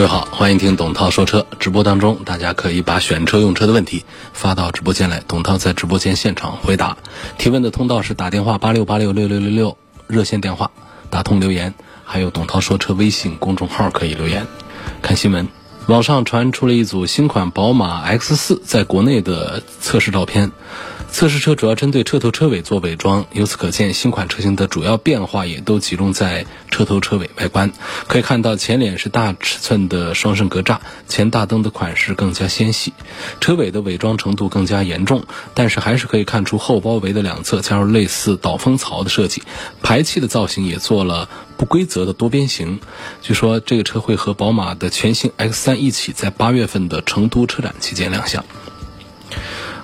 各位好，欢迎听董涛说车。直播当中，大家可以把选车用车的问题发到直播间来，董涛在直播间现场回答。提问的通道是打电话八六八六六六六六热线电话，打通留言，还有董涛说车微信公众号可以留言。看新闻，网上传出了一组新款宝马 X 四在国内的测试照片。测试车主要针对车头车尾做伪装，由此可见，新款车型的主要变化也都集中在车头车尾外观。可以看到，前脸是大尺寸的双肾格栅，前大灯的款式更加纤细，车尾的伪装程度更加严重。但是还是可以看出后包围的两侧加入类似导风槽的设计，排气的造型也做了不规则的多边形。据说这个车会和宝马的全新 X3 一起在八月份的成都车展期间亮相。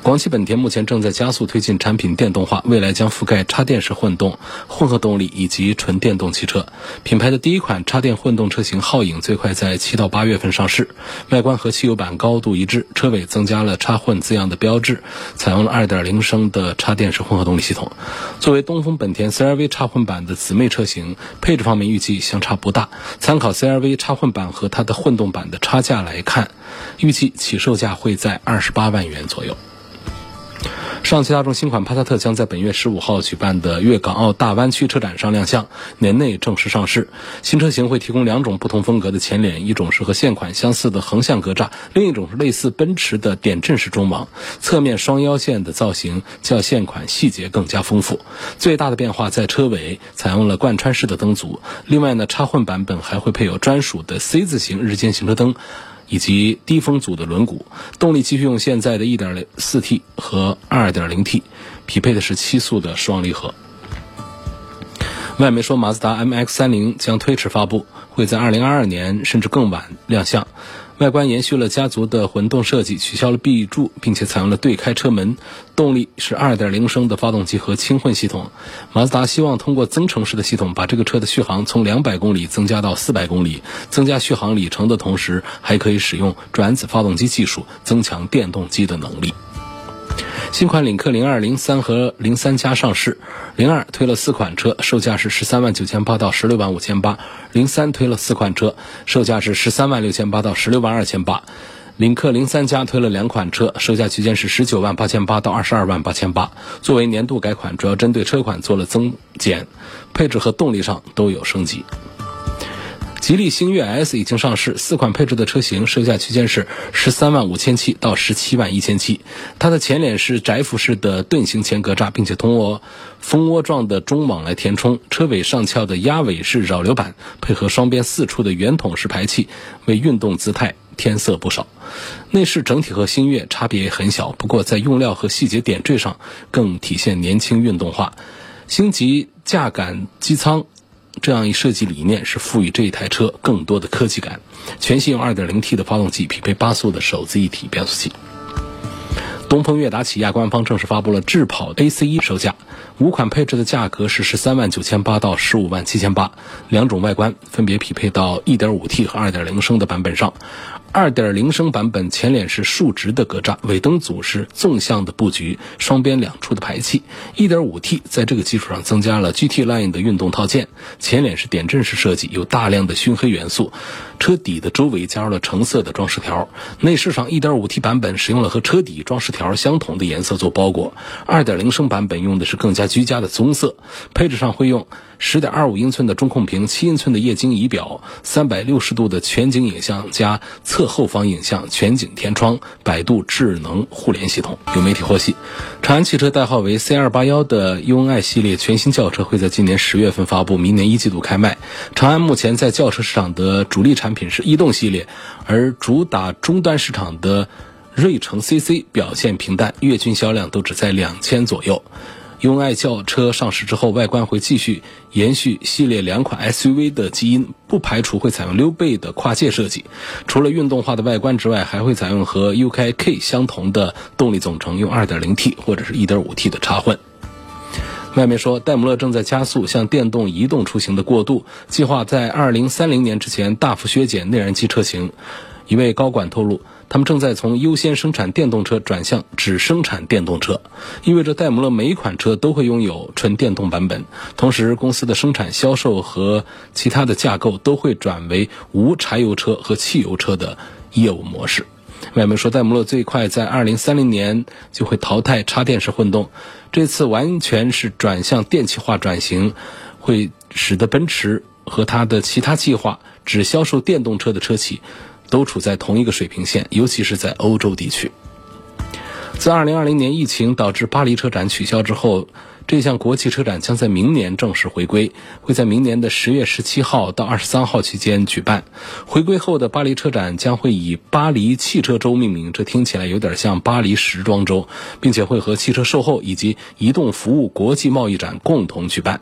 广汽本田目前正在加速推进产品电动化，未来将覆盖插电式混动、混合动力以及纯电动汽车。品牌的第一款插电混动车型皓影最快在七到八月份上市，外观和汽油版高度一致，车尾增加了插混字样的标志，采用了2.0升的插电式混合动力系统。作为东风本田 CR-V 插混版的姊妹车型，配置方面预计相差不大。参考 CR-V 插混版和它的混动版的差价来看，预计起售价会在二十八万元左右。上汽大众新款帕萨特将在本月十五号举办的粤港澳大湾区车展上亮相，年内正式上市。新车型会提供两种不同风格的前脸，一种是和现款相似的横向格栅，另一种是类似奔驰的点阵式中网。侧面双腰线的造型较现款细节更加丰富。最大的变化在车尾，采用了贯穿式的灯组。另外呢，插混版本还会配有专属的 C 字形日间行车灯。以及低风阻的轮毂，动力继续用现在的 1.4T 和二点零 T，匹配的是七速的双离合。外媒说，马自达 MX-30 将推迟发布，会在2022年甚至更晚亮相。外观延续了家族的混动设计，取消了 B 柱，并且采用了对开车门。动力是2.0升的发动机和轻混系统。马自达希望通过增程式的系统，把这个车的续航从200公里增加到400公里。增加续航里程的同时，还可以使用转子发动机技术，增强电动机的能力。新款领克零二、零三和零三加上市，零二推了四款车，售价是十三万九千八到十六万五千八；零三推了四款车，售价是十三万六千八到十六万二千八；领克零三加推了两款车，售价区间是十九万八千八到二十二万八千八。作为年度改款，主要针对车款做了增减，配置和动力上都有升级。吉利星越 S 已经上市，四款配置的车型，售价区间是十三万五千七到十七万一千七。它的前脸是窄幅式的盾形前格栅，并且通过蜂窝状的中网来填充。车尾上翘的压尾式扰流板，配合双边四处的圆筒式排气，为运动姿态添色不少。内饰整体和星越差别很小，不过在用料和细节点缀上更体现年轻运动化。星级架感机舱。这样一设计理念是赋予这一台车更多的科技感。全系用 2.0T 的发动机，匹配八速的手自一体变速器。东风悦达起亚官方正式发布了智跑 ACE 售价，五款配置的价格是十三万九千八到十五万七千八，两种外观分别匹配到 1.5T 和2.0升的版本上。二点零升版本前脸是竖直的格栅，尾灯组是纵向的布局，双边两出的排气。一点五 T 在这个基础上增加了 GT Line 的运动套件，前脸是点阵式设计，有大量的熏黑元素。车底的周围加入了橙色的装饰条。内饰上一点五 T 版本使用了和车底装饰条相同的颜色做包裹，二点零升版本用的是更更加居家的棕色。配置上会用。十点二五英寸的中控屏，七英寸的液晶仪表，三百六十度的全景影像加侧后方影像，全景天窗，百度智能互联系统。有媒体获悉，长安汽车代号为 C 二八幺的 UNI 系列全新轿车会在今年十月份发布，明年一季度开卖。长安目前在轿车市场的主力产品是逸动系列，而主打终端市场的锐城 CC 表现平淡，月均销量都只在两千左右。用爱轿车上市之后，外观会继续延续系列两款 SUV 的基因，不排除会采用溜背的跨界设计。除了运动化的外观之外，还会采用和 UK-K 相同的动力总成，用 2.0T 或者是一点五 T 的插混。外媒说，戴姆勒正在加速向电动移动出行的过渡，计划在2030年之前大幅削减内燃机车型。一位高管透露。他们正在从优先生产电动车转向只生产电动车，意味着戴姆勒每一款车都会拥有纯电动版本。同时，公司的生产、销售和其他的架构都会转为无柴油车和汽油车的业务模式。外媒说，戴姆勒最快在2030年就会淘汰插电式混动，这次完全是转向电气化转型，会使得奔驰和它的其他计划只销售电动车的车企。都处在同一个水平线，尤其是在欧洲地区。自2020年疫情导致巴黎车展取消之后，这项国际车展将在明年正式回归，会在明年的十月十七号到二十三号期间举办。回归后的巴黎车展将会以巴黎汽车周命名，这听起来有点像巴黎时装周，并且会和汽车售后以及移动服务国际贸易展共同举办。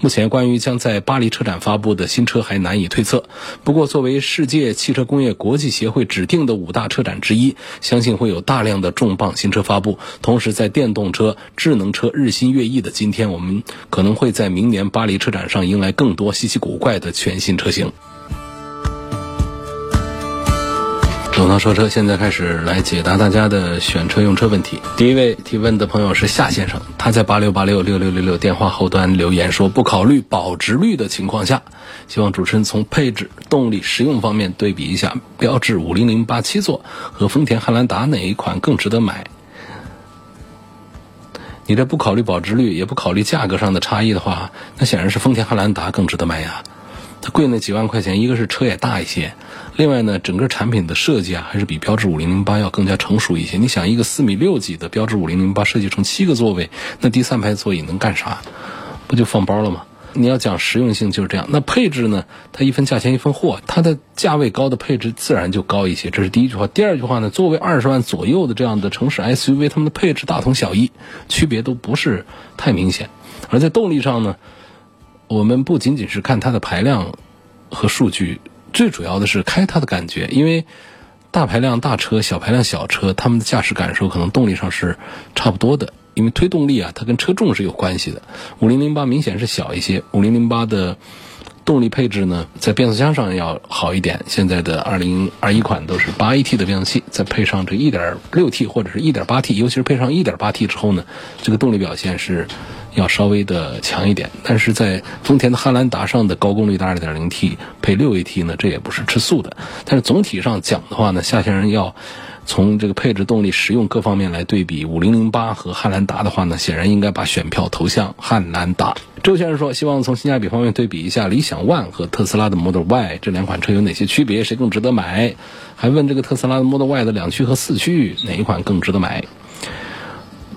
目前，关于将在巴黎车展发布的新车还难以推测。不过，作为世界汽车工业国际协会指定的五大车展之一，相信会有大量的重磅新车发布。同时，在电动车、智能车日新月异的今天，我们可能会在明年巴黎车展上迎来更多稀奇古怪的全新车型。董涛说车，现在开始来解答大家的选车用车问题。第一位提问的朋友是夏先生，他在八六八六六六六六电话后端留言说，不考虑保值率的情况下，希望主持人从配置、动力、实用方面对比一下，标致五零零八七座和丰田汉兰达哪一款更值得买？你这不考虑保值率，也不考虑价格上的差异的话，那显然是丰田汉兰达更值得买呀。贵那几万块钱，一个是车也大一些。另外呢，整个产品的设计啊，还是比标致五零零八要更加成熟一些。你想，一个四米六几的标致五零零八设计成七个座位，那第三排座椅能干啥？不就放包了吗？你要讲实用性就是这样。那配置呢？它一分价钱一分货，它的价位高的配置自然就高一些。这是第一句话。第二句话呢，作为二十万左右的这样的城市 SUV，它们的配置大同小异，区别都不是太明显。而在动力上呢，我们不仅仅是看它的排量和数据。最主要的是开它的感觉，因为大排量大车、小排量小车，它们的驾驶感受可能动力上是差不多的。因为推动力啊，它跟车重是有关系的。五零零八明显是小一些，五零零八的动力配置呢，在变速箱上要好一点。现在的二零二一款都是八 AT 的变速器，再配上这一点六 T 或者是一点八 T，尤其是配上一点八 T 之后呢，这个动力表现是。要稍微的强一点，但是在丰田的汉兰达上的高功率的 2.0T 配 6AT 呢，这也不是吃素的。但是总体上讲的话呢，夏先生要从这个配置、动力、实用各方面来对比5008和汉兰达的话呢，显然应该把选票投向汉兰达。周先生说，希望从性价比方面对比一下理想 ONE 和特斯拉的 Model Y 这两款车有哪些区别，谁更值得买？还问这个特斯拉的 Model Y 的两驱和四驱哪一款更值得买？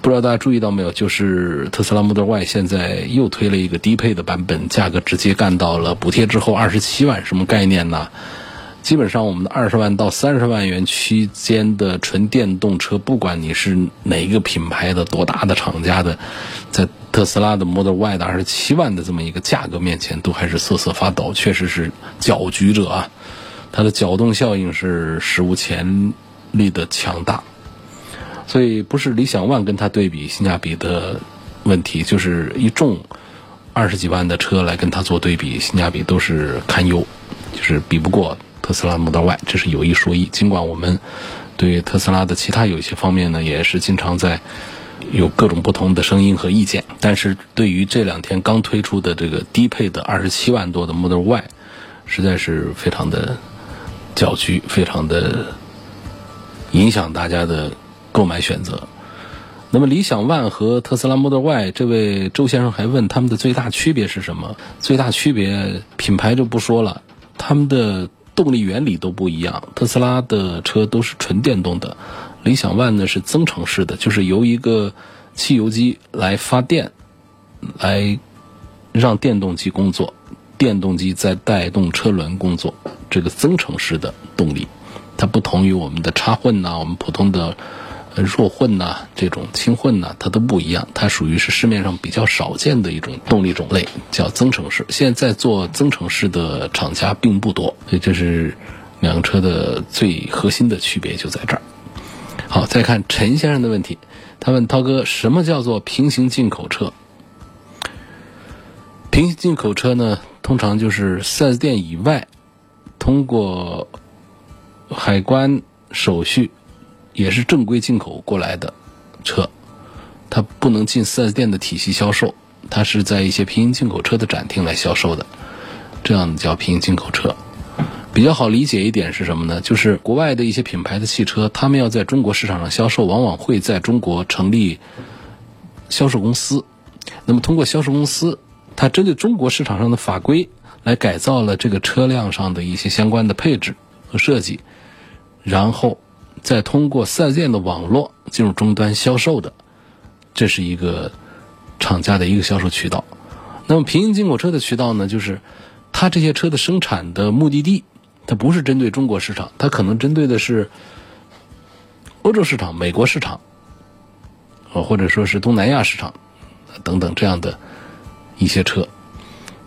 不知道大家注意到没有，就是特斯拉 Model Y 现在又推了一个低配的版本，价格直接干到了补贴之后二十七万，什么概念呢？基本上我们的二十万到三十万元区间的纯电动车，不管你是哪一个品牌的、多大的厂家的，在特斯拉的 Model Y 的二十七万的这么一个价格面前，都还是瑟瑟发抖，确实是搅局者啊！它的搅动效应是史无前例的强大。所以不是理想 ONE 跟它对比性价比的问题，就是一众二十几万的车来跟它做对比，性价比都是堪忧，就是比不过特斯拉 Model Y。这是有一说一。尽管我们对特斯拉的其他有一些方面呢，也是经常在有各种不同的声音和意见，但是对于这两天刚推出的这个低配的二十七万多的 Model Y，实在是非常的搅局，非常的影响大家的。购买选择，那么理想 ONE 和特斯拉 Model Y，这位周先生还问他们的最大区别是什么？最大区别品牌就不说了，他们的动力原理都不一样。特斯拉的车都是纯电动的，理想 ONE 呢是增程式的，就是由一个汽油机来发电，来让电动机工作，电动机在带动车轮工作，这个增程式的动力，它不同于我们的插混呐，我们普通的。弱混呐、这种轻混呐，它都不一样，它属于是市面上比较少见的一种动力种类，叫增程式。现在做增程式的厂家并不多，所以这是两个车的最核心的区别就在这儿。好，再看陈先生的问题，他问涛哥，什么叫做平行进口车？平行进口车呢，通常就是 4S 店以外，通过海关手续。也是正规进口过来的车，它不能进 4S 店的体系销售，它是在一些平行进口车的展厅来销售的，这样叫平行进口车。比较好理解一点是什么呢？就是国外的一些品牌的汽车，他们要在中国市场上销售，往往会在中国成立销售公司。那么通过销售公司，它针对中国市场上的法规来改造了这个车辆上的一些相关的配置和设计，然后。再通过四 S 店的网络进入终端销售的，这是一个厂家的一个销售渠道。那么平行进口车的渠道呢，就是它这些车的生产的目的地，它不是针对中国市场，它可能针对的是欧洲市场、美国市场，呃，或者说是东南亚市场等等这样的一些车。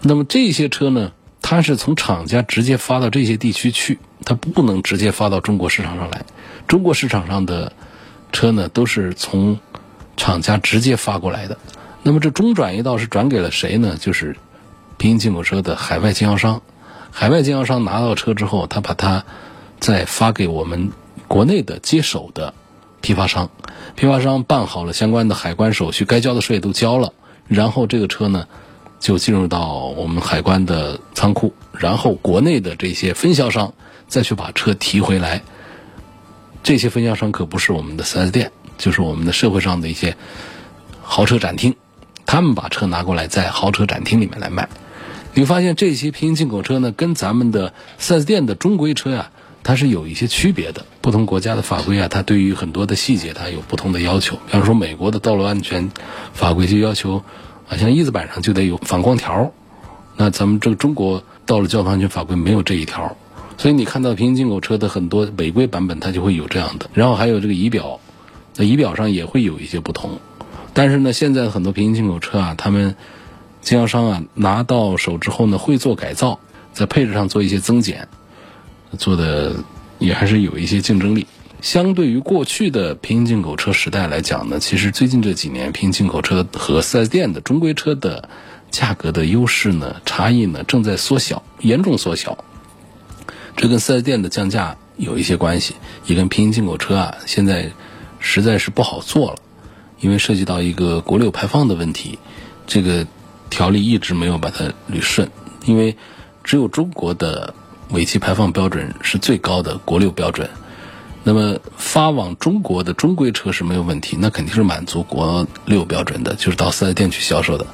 那么这些车呢，它是从厂家直接发到这些地区去，它不能直接发到中国市场上来。中国市场上的车呢，都是从厂家直接发过来的。那么这中转一道是转给了谁呢？就是平行进口车的海外经销商。海外经销商拿到车之后，他把它再发给我们国内的接手的批发商。批发商办好了相关的海关手续，该交的税都交了，然后这个车呢就进入到我们海关的仓库，然后国内的这些分销商再去把车提回来。这些分销商可不是我们的 4S 店，就是我们的社会上的一些豪车展厅，他们把车拿过来在豪车展厅里面来卖。你会发现这些平行进口车呢，跟咱们的 4S 店的中规车呀，它是有一些区别的。不同国家的法规啊，它对于很多的细节它有不同的要求。比方说，美国的道路安全法规就要求，啊，像翼子板上就得有反光条，那咱们这个中国道路交通安全法规没有这一条。所以你看到平行进口车的很多违规版本，它就会有这样的。然后还有这个仪表，那仪表上也会有一些不同。但是呢，现在很多平行进口车啊，他们经销商啊拿到手之后呢，会做改造，在配置上做一些增减，做的也还是有一些竞争力。相对于过去的平行进口车时代来讲呢，其实最近这几年平行进口车和 4S 店的中规车的价格的优势呢，差异呢正在缩小，严重缩小。这跟四 S 店的降价有一些关系，也跟平行进口车啊，现在实在是不好做了，因为涉及到一个国六排放的问题，这个条例一直没有把它捋顺，因为只有中国的尾气排放标准是最高的国六标准，那么发往中国的中规车是没有问题，那肯定是满足国六标准的，就是到四 S 店去销售的，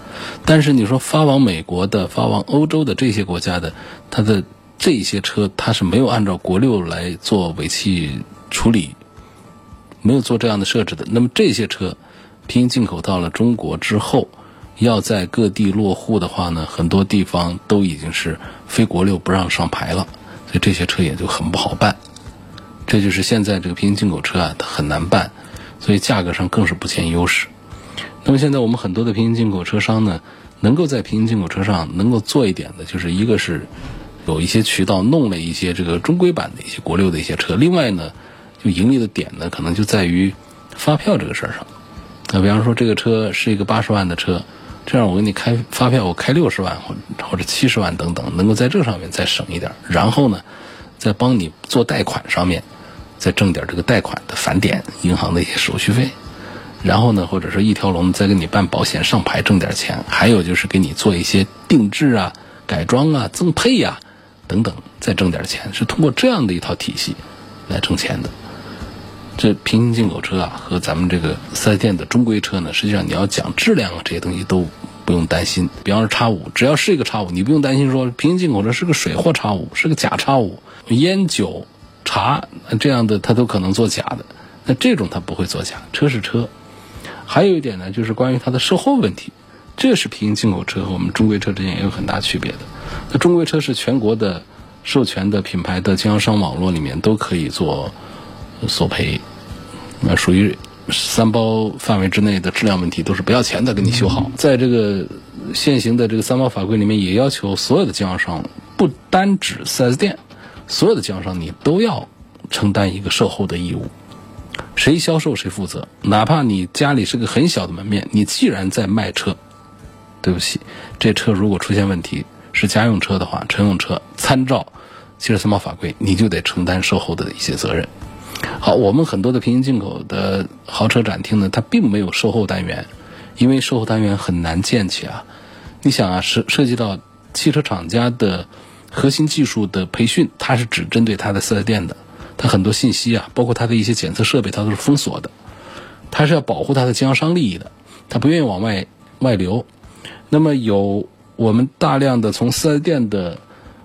但是你说发往美国的、发往欧洲的这些国家的，它的。这些车它是没有按照国六来做尾气处理，没有做这样的设置的。那么这些车平行进口到了中国之后，要在各地落户的话呢，很多地方都已经是非国六不让上牌了，所以这些车也就很不好办。这就是现在这个平行进口车啊，它很难办，所以价格上更是不占优势。那么现在我们很多的平行进口车商呢，能够在平行进口车上能够做一点的，就是一个是。有一些渠道弄了一些这个中规版的一些国六的一些车，另外呢，就盈利的点呢，可能就在于发票这个事儿上。那比方说这个车是一个八十万的车，这样我给你开发票，我开六十万或或者七十万等等，能够在这上面再省一点，然后呢，再帮你做贷款上面再挣点这个贷款的返点，银行的一些手续费，然后呢，或者说一条龙再给你办保险上牌挣点钱，还有就是给你做一些定制啊、改装啊、增配呀。等等，再挣点钱，是通过这样的一套体系来挣钱的。这平行进口车啊，和咱们这个四 S 店的中规车呢，实际上你要讲质量啊，这些东西都不用担心。比方说叉五，只要是一个叉五，你不用担心说平行进口车是个水货叉五，是个假叉五，烟酒茶这样的它都可能做假的。那这种它不会做假，车是车。还有一点呢，就是关于它的售后问题。这是平行进口车和我们中规车之间也有很大区别的。那中规车是全国的授权的品牌的经销商网络里面都可以做索赔，那属于三包范围之内的质量问题，都是不要钱的给你修好。在这个现行的这个三包法规里面，也要求所有的经销商，不单指 4S 店，所有的经销商你都要承担一个售后的义务。谁销售谁负责，哪怕你家里是个很小的门面，你既然在卖车，对不起，这车如果出现问题是家用车的话，乘用车参照汽车三包法规，你就得承担售后的一些责任。好，我们很多的平行进口的豪车展厅呢，它并没有售后单元，因为售后单元很难建起啊。你想啊，涉涉及到汽车厂家的核心技术的培训，它是只针对它的四 S 店的。它很多信息啊，包括它的一些检测设备，它都是封锁的。它是要保护它的经销商利益的，它不愿意往外外流。那么有我们大量的从四 S 店的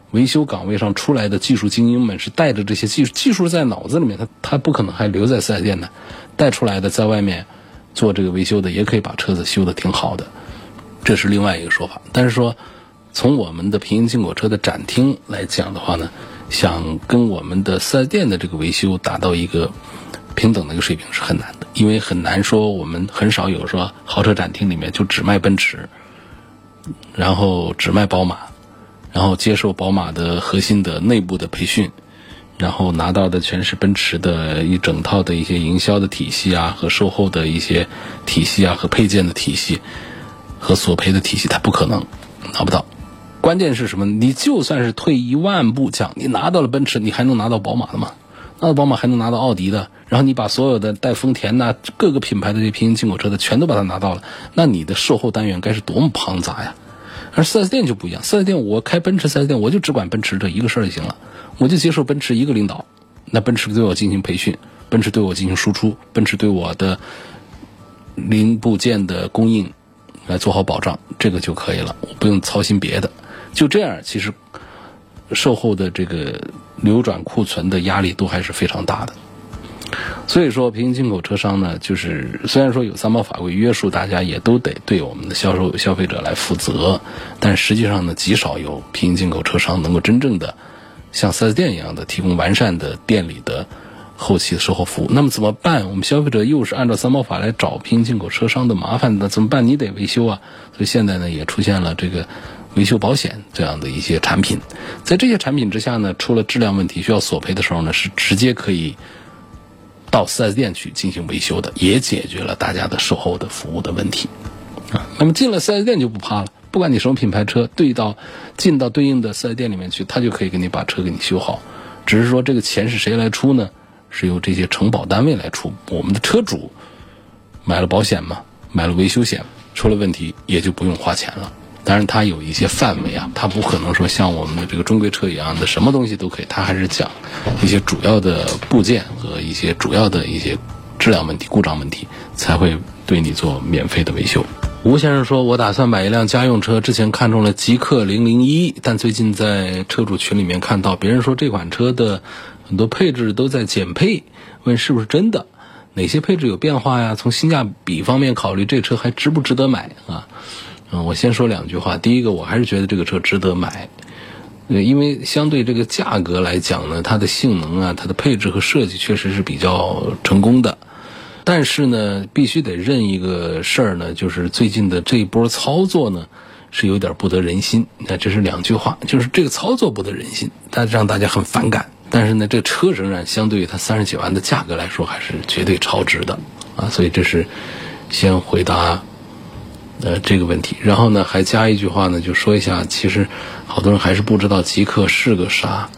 维修岗位上出来的技术精英们，是带着这些技术技术在脑子里面，他他不可能还留在四 S 店的，带出来的在外面做这个维修的，也可以把车子修得挺好的。这是另外一个说法。但是说从我们的平行进口车的展厅来讲的话呢？想跟我们的四 S 店的这个维修达到一个平等的一个水平是很难的，因为很难说我们很少有说豪车展厅里面就只卖奔驰，然后只卖宝马，然后接受宝马的核心的内部的培训，然后拿到的全是奔驰的一整套的一些营销的体系啊和售后的一些体系啊和配件的体系和索赔的体系，它不可能拿不到。关键是什么？你就算是退一万步讲，你拿到了奔驰，你还能拿到宝马的吗？拿到宝马还能拿到奥迪的，然后你把所有的带丰田呐各个品牌的这平行进口车的全都把它拿到了，那你的售后单元该是多么庞杂呀！而四 S 店就不一样四 S 店我开奔驰四 S 店，我就只管奔驰这一个事儿就行了，我就接受奔驰一个领导，那奔驰对我进行培训，奔驰对我进行输出，奔驰对我的零部件的供应来做好保障，这个就可以了，不用操心别的。就这样，其实售后的这个流转库存的压力都还是非常大的。所以说，平行进口车商呢，就是虽然说有三包法规约束，大家也都得对我们的销售消费者来负责，但实际上呢，极少有平行进口车商能够真正的像四 S 店一样的提供完善的店里的后期售后服务。那么怎么办？我们消费者又是按照三包法来找平行进口车商的麻烦的，怎么办？你得维修啊。所以现在呢，也出现了这个。维修保险这样的一些产品，在这些产品之下呢，出了质量问题需要索赔的时候呢，是直接可以到 4S 店去进行维修的，也解决了大家的售后的服务的问题啊。那么进了 4S 店就不怕了，不管你什么品牌车，对到进到对应的 4S 店里面去，他就可以给你把车给你修好。只是说这个钱是谁来出呢？是由这些承保单位来出。我们的车主买了保险嘛，买了维修险，出了问题也就不用花钱了。当然，它有一些范围啊，它不可能说像我们的这个中规车一样的什么东西都可以，它还是讲一些主要的部件和一些主要的一些质量问题、故障问题，才会对你做免费的维修。吴先生说：“我打算买一辆家用车，之前看中了极氪零零一，但最近在车主群里面看到别人说这款车的很多配置都在减配，问是不是真的？哪些配置有变化呀？从性价比方面考虑，这车还值不值得买啊？”嗯，我先说两句话。第一个，我还是觉得这个车值得买，因为相对这个价格来讲呢，它的性能啊，它的配置和设计确实是比较成功的。但是呢，必须得认一个事儿呢，就是最近的这一波操作呢，是有点不得人心。那这是两句话，就是这个操作不得人心，但让大家很反感。但是呢，这车仍然相对于它三十几万的价格来说，还是绝对超值的啊。所以这是先回答。呃，这个问题，然后呢，还加一句话呢，就说一下，其实好多人还是不知道极客是个啥。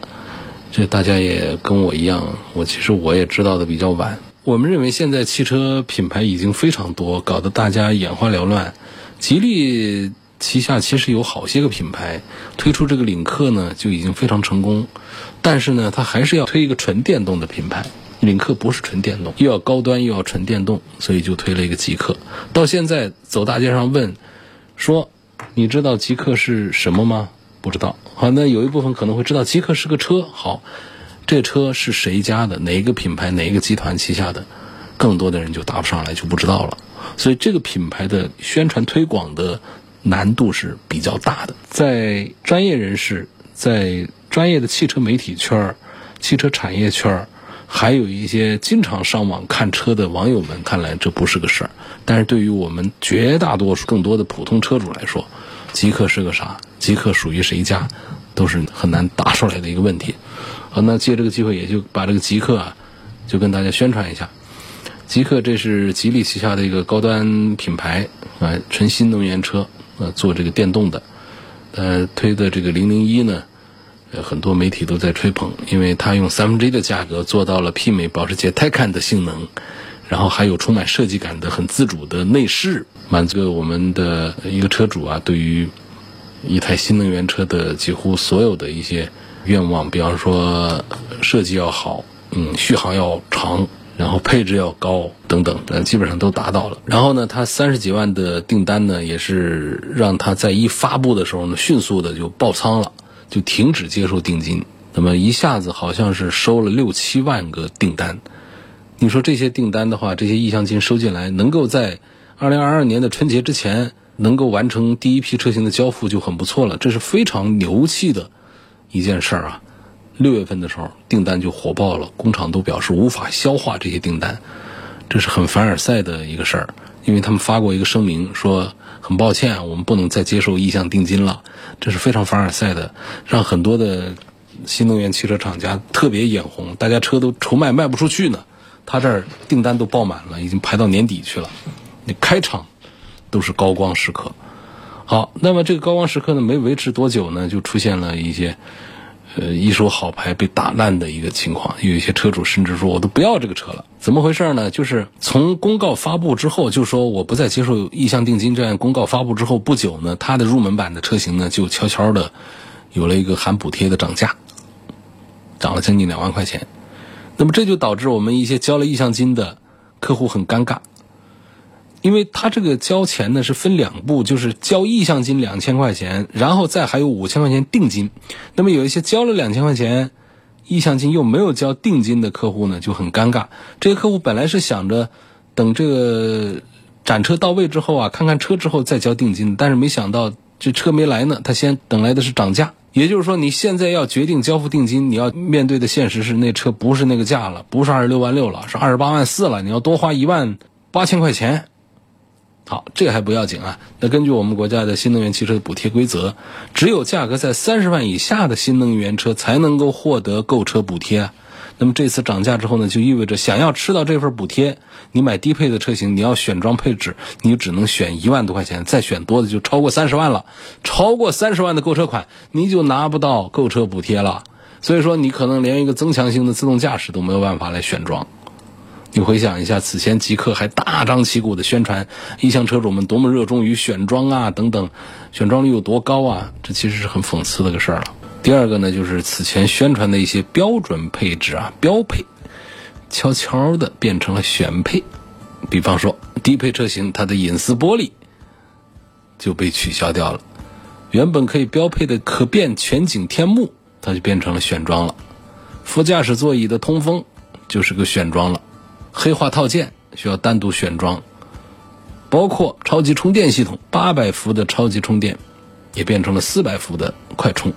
这大家也跟我一样，我其实我也知道的比较晚。我们认为现在汽车品牌已经非常多，搞得大家眼花缭乱。吉利旗下其实有好些个品牌，推出这个领克呢就已经非常成功，但是呢，它还是要推一个纯电动的品牌。领克不是纯电动，又要高端又要纯电动，所以就推了一个极客。到现在走大街上问，说你知道极客是什么吗？不知道。好，那有一部分可能会知道极客是个车。好，这车是谁家的？哪一个品牌？哪一个集团旗下的？更多的人就答不上来，就不知道了。所以这个品牌的宣传推广的难度是比较大的。在专业人士，在专业的汽车媒体圈儿、汽车产业圈儿。还有一些经常上网看车的网友们看来这不是个事儿，但是对于我们绝大多数更多的普通车主来说，极客是个啥？极客属于谁家？都是很难答出来的一个问题。好，那借这个机会，也就把这个极客啊，就跟大家宣传一下。极客这是吉利旗下的一个高端品牌啊，纯新能源车，呃，做这个电动的，呃，推的这个零零一呢。呃很多媒体都在吹捧，因为它用三分之一的价格做到了媲美保时捷 Taycan 的性能，然后还有充满设计感的很自主的内饰，满足了我们的一个车主啊对于一台新能源车的几乎所有的一些愿望，比方说设计要好，嗯，续航要长，然后配置要高等等，基本上都达到了。然后呢，它三十几万的订单呢，也是让它在一发布的时候呢，迅速的就爆仓了。就停止接受定金，那么一下子好像是收了六七万个订单。你说这些订单的话，这些意向金收进来，能够在二零二二年的春节之前能够完成第一批车型的交付就很不错了，这是非常牛气的一件事儿啊！六月份的时候订单就火爆了，工厂都表示无法消化这些订单，这是很凡尔赛的一个事儿，因为他们发过一个声明说。很抱歉，我们不能再接受意向定金了，这是非常凡尔赛的，让很多的新能源汽车厂家特别眼红，大家车都愁卖卖不出去呢。他这儿订单都爆满了，已经排到年底去了，你开场都是高光时刻。好，那么这个高光时刻呢，没维持多久呢，就出现了一些。呃，一手好牌被打烂的一个情况，有一些车主甚至说我都不要这个车了。怎么回事呢？就是从公告发布之后，就说我不再接受意向定金这样公告发布之后不久呢，它的入门版的车型呢就悄悄的有了一个含补贴的涨价，涨了将近两万块钱。那么这就导致我们一些交了意向金的客户很尴尬。因为他这个交钱呢是分两步，就是交意向金两千块钱，然后再还有五千块钱定金。那么有一些交了两千块钱意向金又没有交定金的客户呢就很尴尬。这些客户本来是想着等这个展车到位之后啊，看看车之后再交定金，但是没想到这车没来呢，他先等来的是涨价。也就是说，你现在要决定交付定金，你要面对的现实是那车不是那个价了，不是二十六万六了，是二十八万四了，你要多花一万八千块钱。好，这个还不要紧啊。那根据我们国家的新能源汽车的补贴规则，只有价格在三十万以下的新能源车才能够获得购车补贴。那么这次涨价之后呢，就意味着想要吃到这份补贴，你买低配的车型，你要选装配置，你只能选一万多块钱，再选多的就超过三十万了。超过三十万的购车款，你就拿不到购车补贴了。所以说，你可能连一个增强型的自动驾驶都没有办法来选装。你回想一下，此前极客还大张旗鼓的宣传，意向车主们多么热衷于选装啊，等等，选装率有多高啊？这其实是很讽刺的个事儿了。第二个呢，就是此前宣传的一些标准配置啊、标配，悄悄的变成了选配。比方说，低配车型它的隐私玻璃就被取消掉了，原本可以标配的可变全景天幕，它就变成了选装了。副驾驶座椅的通风就是个选装了。黑化套件需要单独选装，包括超级充电系统，八百伏的超级充电也变成了四百伏的快充。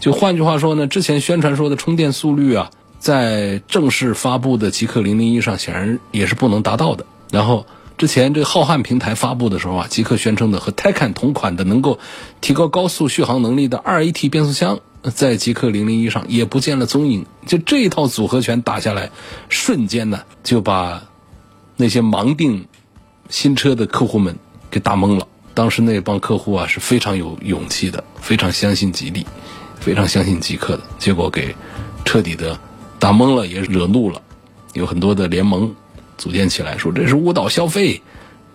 就换句话说呢，之前宣传说的充电速率啊，在正式发布的极客零零一上显然也是不能达到的。然后之前这浩瀚平台发布的时候啊，极客宣称的和 Taycan 同款的能够提高高速续航能力的二 AT 变速箱。在极客零零一上也不见了踪影，就这一套组合拳打下来，瞬间呢就把那些盲定新车的客户们给打懵了。当时那帮客户啊是非常有勇气的，非常相信吉利，非常相信极客的，结果给彻底的打懵了，也惹怒了，有很多的联盟组建起来，说这是误导消费。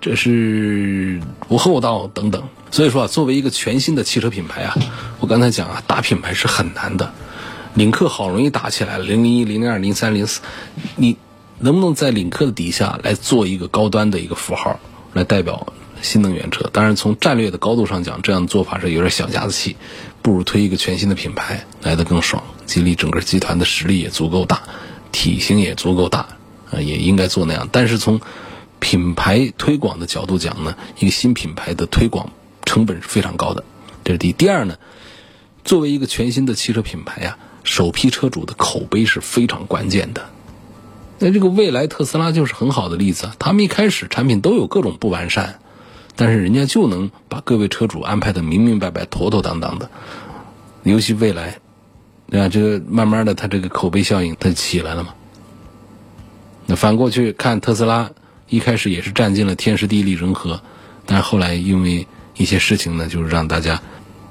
这是不厚道等等，所以说啊，作为一个全新的汽车品牌啊，我刚才讲啊，打品牌是很难的。领克好容易打起来了，零零一、零零二、零三、零四，你能不能在领克的底下来做一个高端的一个符号，来代表新能源车？当然，从战略的高度上讲，这样的做法是有点小家子气，不如推一个全新的品牌来的更爽。吉利整个集团的实力也足够大，体型也足够大，啊，也应该做那样。但是从品牌推广的角度讲呢，一个新品牌的推广成本是非常高的，这是第一。第二呢，作为一个全新的汽车品牌啊，首批车主的口碑是非常关键的。那这个未来特斯拉就是很好的例子，他们一开始产品都有各种不完善，但是人家就能把各位车主安排的明明白白、妥妥当当的。尤其未来，对吧？这个慢慢的，它这个口碑效应它起来了嘛。那反过去看特斯拉，一开始也是占尽了天时地利人和，但是后来因为一些事情呢，就是让大家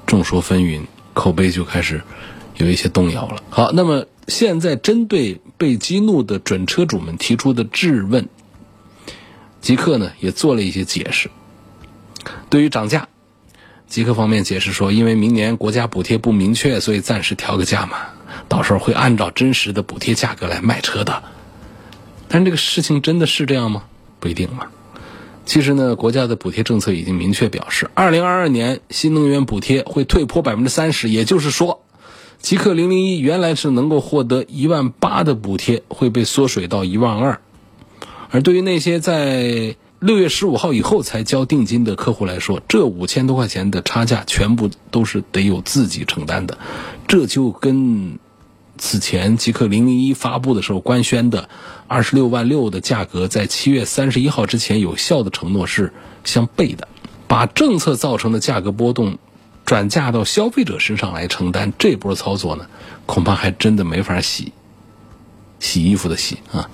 众说纷纭，口碑就开始有一些动摇了。好，那么现在针对被激怒的准车主们提出的质问，极客呢也做了一些解释。对于涨价，极客方面解释说，因为明年国家补贴不明确，所以暂时调个价嘛，到时候会按照真实的补贴价格来卖车的。但这个事情真的是这样吗？不一定了。其实呢，国家的补贴政策已经明确表示，二零二二年新能源补贴会退坡百分之三十，也就是说，极氪零零一原来是能够获得一万八的补贴，会被缩水到一万二。而对于那些在六月十五号以后才交定金的客户来说，这五千多块钱的差价全部都是得有自己承担的，这就跟。此前极客零零一发布的时候官宣的二十六万六的价格，在七月三十一号之前有效的承诺是相悖的。把政策造成的价格波动转嫁到消费者身上来承担这波操作呢，恐怕还真的没法洗洗衣服的洗啊！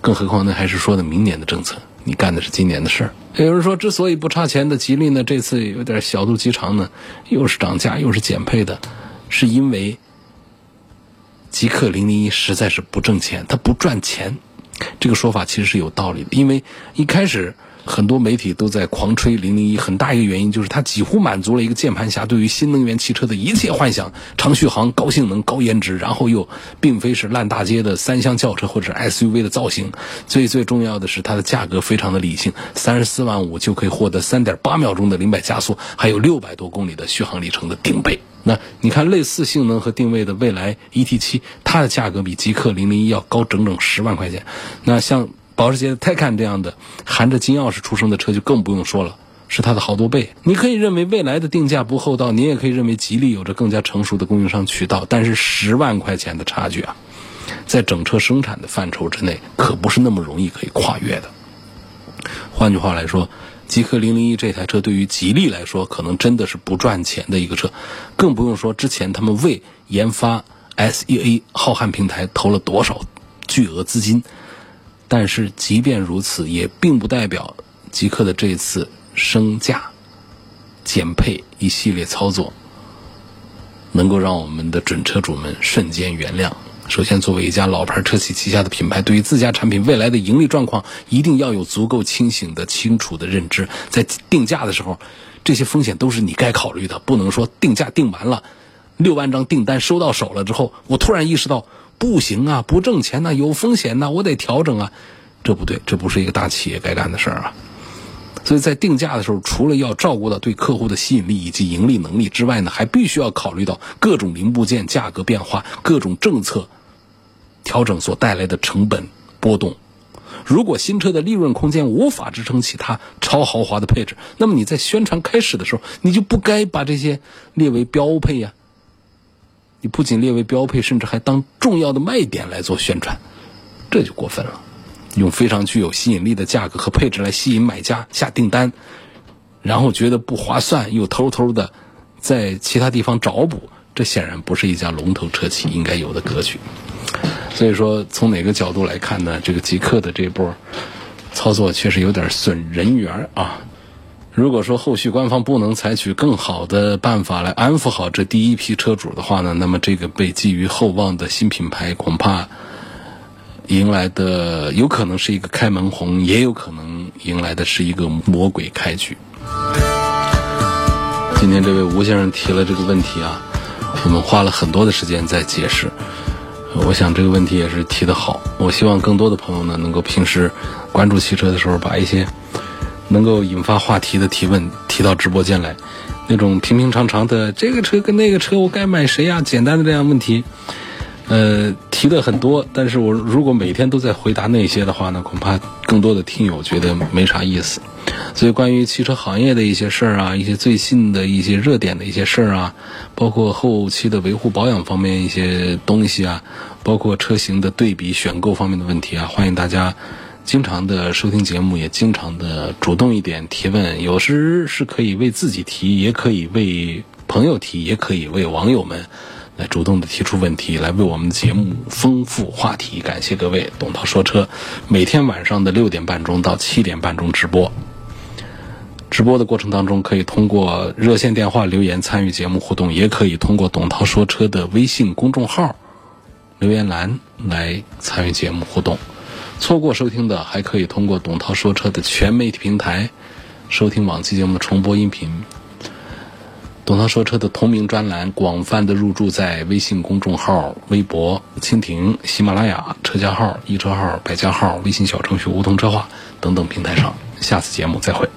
更何况那还是说的明年的政策，你干的是今年的事儿。有人说，之所以不差钱的吉利呢，这次有点小肚鸡肠呢，又是涨价又是减配的，是因为。极客零零一实在是不挣钱，它不赚钱，这个说法其实是有道理的。因为一开始很多媒体都在狂吹零零一，很大一个原因就是它几乎满足了一个键盘侠对于新能源汽车的一切幻想：长续航、高性能、高颜值，然后又并非是烂大街的三厢轿车或者 SUV 的造型。最最重要的是，它的价格非常的理性，三十四万五就可以获得三点八秒钟的零百加速，还有六百多公里的续航里程的顶配。那你看，类似性能和定位的蔚来 ET7，它的价格比极氪零零一要高整整十万块钱。那像保时捷的 Taycan 这样的含着金钥匙出生的车就更不用说了，是它的好多倍。你可以认为蔚来的定价不厚道，你也可以认为吉利有着更加成熟的供应商渠道，但是十万块钱的差距啊，在整车生产的范畴之内，可不是那么容易可以跨越的。换句话来说。极氪零零一这台车对于吉利来说，可能真的是不赚钱的一个车，更不用说之前他们为研发 SEA 浩瀚平台投了多少巨额资金。但是即便如此，也并不代表极氪的这一次升价、减配一系列操作，能够让我们的准车主们瞬间原谅。首先，作为一家老牌车企旗下的品牌，对于自家产品未来的盈利状况，一定要有足够清醒的、清楚的认知。在定价的时候，这些风险都是你该考虑的，不能说定价定完了，六万张订单收到手了之后，我突然意识到不行啊，不挣钱呐，有风险呐，我得调整啊，这不对，这不是一个大企业该干的事儿啊。所以在定价的时候，除了要照顾到对客户的吸引力以及盈利能力之外呢，还必须要考虑到各种零部件价格变化、各种政策。调整所带来的成本波动，如果新车的利润空间无法支撑起它超豪华的配置，那么你在宣传开始的时候，你就不该把这些列为标配呀。你不仅列为标配，甚至还当重要的卖点来做宣传，这就过分了。用非常具有吸引力的价格和配置来吸引买家下订单，然后觉得不划算，又偷偷的在其他地方找补，这显然不是一家龙头车企应该有的格局。所以说，从哪个角度来看呢？这个极客的这波操作确实有点损人缘啊。如果说后续官方不能采取更好的办法来安抚好这第一批车主的话呢，那么这个被寄予厚望的新品牌恐怕迎来的有可能是一个开门红，也有可能迎来的是一个魔鬼开局。今天这位吴先生提了这个问题啊，我们花了很多的时间在解释。我想这个问题也是提的好。我希望更多的朋友呢，能够平时关注汽车的时候，把一些能够引发话题的提问提到直播间来。那种平平常常的这个车跟那个车，我该买谁呀？简单的这样问题，呃，提的很多。但是我如果每天都在回答那些的话呢，恐怕更多的听友觉得没啥意思。所以，关于汽车行业的一些事儿啊，一些最新的一些热点的一些事儿啊，包括后期的维护保养方面一些东西啊，包括车型的对比、选购方面的问题啊，欢迎大家经常的收听节目，也经常的主动一点提问。有时是可以为自己提，也可以为朋友提，也可以为网友们来主动的提出问题，来为我们的节目丰富话题。感谢各位，董涛说车每天晚上的六点半钟到七点半钟直播。直播的过程当中，可以通过热线电话留言参与节目互动，也可以通过董涛说车的微信公众号留言栏来参与节目互动。错过收听的，还可以通过董涛说车的全媒体平台收听往期节目的重播音频。董涛说车的同名专栏广泛的入驻在微信公众号、微博、蜻蜓、喜马拉雅、车架号、易车号、百家号、微信小程序梧桐车话等等平台上。下次节目再会。